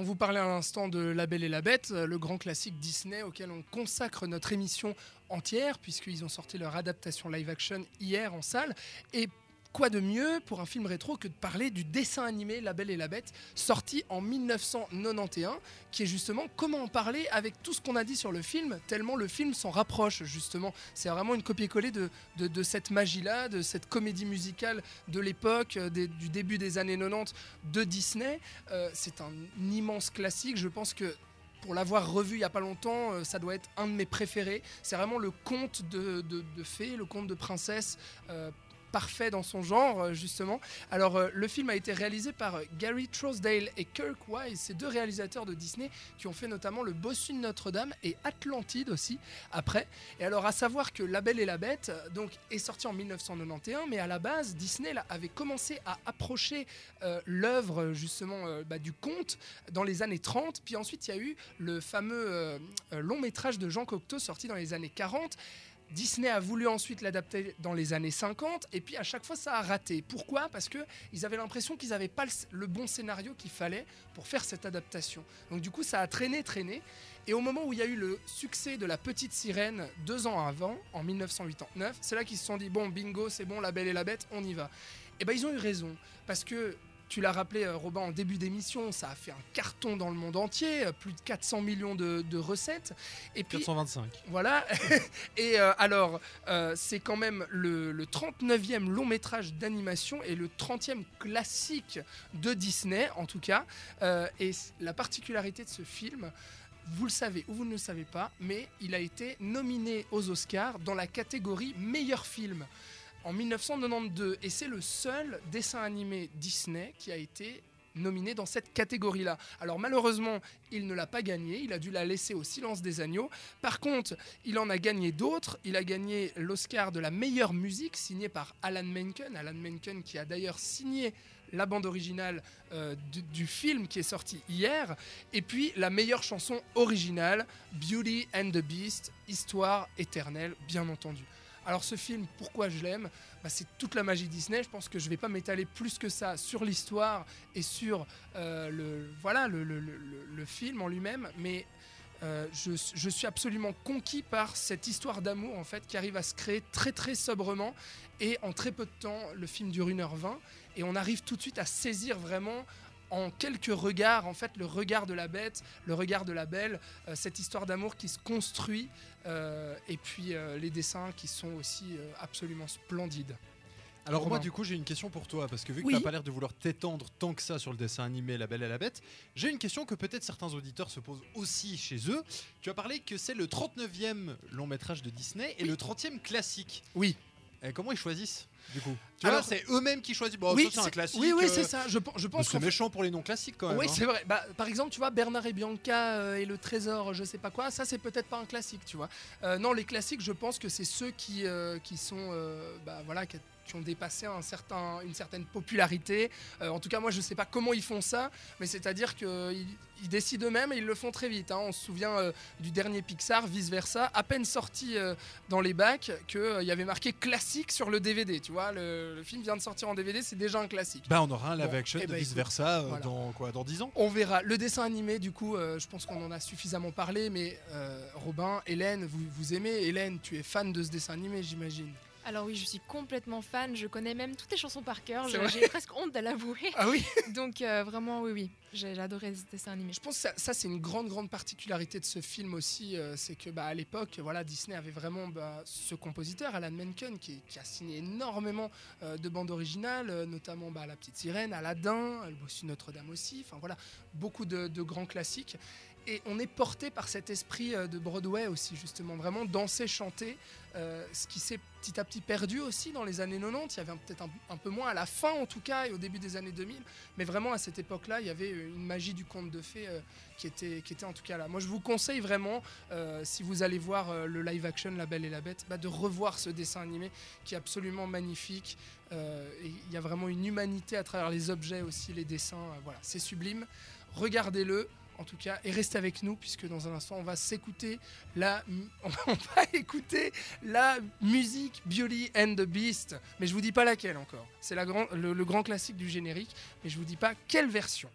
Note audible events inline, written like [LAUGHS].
On vous parlait à l'instant de La Belle et la Bête, le grand classique Disney auquel on consacre notre émission entière, puisqu'ils ont sorti leur adaptation live action hier en salle. Et quoi de mieux pour un film rétro que de parler du dessin animé La Belle et la Bête, sorti en 1991, qui est justement comment en parler avec tout ce qu'on a dit sur le film, tellement le film s'en rapproche justement. C'est vraiment une copier-coller de, de, cette magie-là, de cette comédie musicale de l'époque, euh, du début des années 90 de Disney. Euh, c'est un immense classique, je pense que pour l'avoir revu il n'y a pas longtemps, euh, ça doit être un de mes préférés. C'est vraiment le conte de, de, de fées, le conte de princesse parfait dans son genre, euh, justement. Alors, euh, le film a été réalisé par euh, Gary Trousdale et Kirk Wise, ces deux réalisateurs de Disney qui ont fait notamment Le Bossu de Notre-Dame et Atlantide aussi, après. Et alors, à savoir que La Belle et la Bête donc, est sorti en 1991, mais à la base, Disney avait commencé à approcher l'œuvre, justement, bah, du conte dans les années 30. Puis ensuite, il y a eu le fameux long métrage de Jean Cocteau sorti dans les années 40. Disney a voulu ensuite l'adapter dans les années 50 et puis à chaque fois ça a raté. Pourquoi? Parce qu'ils avaient l'impression qu'ils n'avaient pas le, bon scénario qu'il fallait pour faire cette adaptation. Donc du coup ça a traîné, traîné. Et au moment où il y a eu le succès de La Petite Sirène deux ans avant, en 1989, c'est là qu'ils se sont dit bon bingo c'est bon La Belle et la Bête on y va. Et ben ils ont eu raison parce que tu l'as rappelé, euh, Robin, en début d'émission, ça a fait un carton dans le monde entier, euh, plus de 400 millions de, recettes. Et puis, 425. Voilà. [LAUGHS] et euh, alors, c'est quand même le, 39e long métrage d'animation et le 30e classique de Disney, en tout cas. et la particularité de ce film, vous le savez ou vous ne le savez pas, mais il a été nominé aux Oscars dans la catégorie meilleur film en 1992 et c'est le seul dessin animé Disney qui a été nominé dans cette catégorie-là. Alors malheureusement, il ne l'a pas gagné, il a dû la laisser au silence des agneaux. Par contre, il en a gagné d'autres. Il a gagné l'Oscar de la meilleure musique signé par Alan Menken. Alan Menken qui a d'ailleurs signé la bande originale euh, du, du, film qui est sorti hier. Et puis la meilleure chanson originale, Beauty and the Beast, Histoire éternelle, bien entendu. Alors ce film, pourquoi je l'aime? Bah, C'est toute la magie Disney. Je pense que je ne vais pas m'étaler plus que ça sur l'histoire et sur euh, le, voilà, le, film en lui-même, mais euh, je, suis absolument conquis par cette histoire d'amour en fait qui arrive à se créer très très sobrement. Et en très peu de temps le film dure 1h20 et on arrive tout de suite à saisir vraiment en quelques regards, en fait, le regard de la bête, le regard de la belle, euh, cette histoire d'amour qui se construit, euh, et puis euh, les dessins qui sont aussi absolument splendides. Alors moi du coup j'ai une question pour toi parce que vu que tu n'as pas l'air de vouloir t'étendre tant que ça sur le dessin animé La Belle et la Bête, j'ai une question que peut-être certains auditeurs se posent aussi chez eux. Tu as parlé que c'est le 39e long métrage de Disney et le 30e classique. Oui. Et comment ils choisissent? Du coup. Tu Alors, c'est eux-mêmes qui choisissent. Bon, oui, c'est un classique. Oui, oui, c'est euh, ça. Je, je pense. C'est méchant pour les noms classiques quand même. Oui, hein. c'est vrai. Bah, par exemple, tu vois, Bernard et Bianca euh, et le trésor, je sais pas quoi, ça c'est peut-être pas un classique, tu vois. Euh, non, les classiques, je pense que c'est ceux qui, qui sont, bah, voilà, qui, ont dépassé un certain, une certaine popularité. en tout cas, moi, je sais pas comment ils font ça, mais c'est-à-dire qu'ils ils décident eux-mêmes et ils le font très vite. Hein. On se souvient du dernier Pixar, vice versa, à peine sorti dans les bacs, qu'il y avait marqué classique sur le DVD, tu vois. Le, le, film vient de sortir en DVD, c'est déjà un classique. Bah, on aura un live action, eh ben, vice versa, euh, dans quoi, dans 10 ans On verra. Le dessin animé, du coup, euh, je pense qu'on en a suffisamment parlé, mais euh, Robin, Hélène, vous, vous aimez Hélène, tu es fan de ce dessin animé, j'imagine. Alors oui, je suis complètement fan. Je connais même toutes les chansons par cœur. J'ai presque honte de l'avouer. Ah oui [LAUGHS] Donc euh, vraiment, oui, oui. J'ai adoré ce dessin animé. Je pense que ça, c'est une grande, grande particularité de ce film aussi. Euh, c'est que bah, à l'époque, voilà, Disney avait vraiment bah, ce compositeur, Alan Menken, qui, a signé énormément euh, de bandes originales, notamment bah, La Petite Sirène, Aladdin, Le Bossu Notre-Dame aussi. Enfin voilà, beaucoup de, de grands classiques et on est porté par cet esprit de Broadway aussi, justement, vraiment danser, chanter. Euh, ce qui s'est petit à petit perdu aussi dans les années 90. Il y avait peut-être un, peu moins à la fin en tout cas et au début des années 2000. Mais vraiment à cette époque-là, il y avait une magie du conte de fées euh, qui, était, en tout cas là. Moi je vous conseille vraiment, euh, si vous allez voir le live action La Belle et la Bête, bah, de revoir ce dessin animé qui est absolument magnifique. il y a vraiment une humanité à travers les objets aussi, les dessins. voilà, c'est sublime. Regardez-le en tout cas, et restez avec nous puisque dans un instant on va s'écouter la, [LAUGHS] on va écouter la musique Beauty and the Beast, mais je vous dis pas laquelle encore. C'est le, le grand classique du générique, mais je vous dis pas quelle version.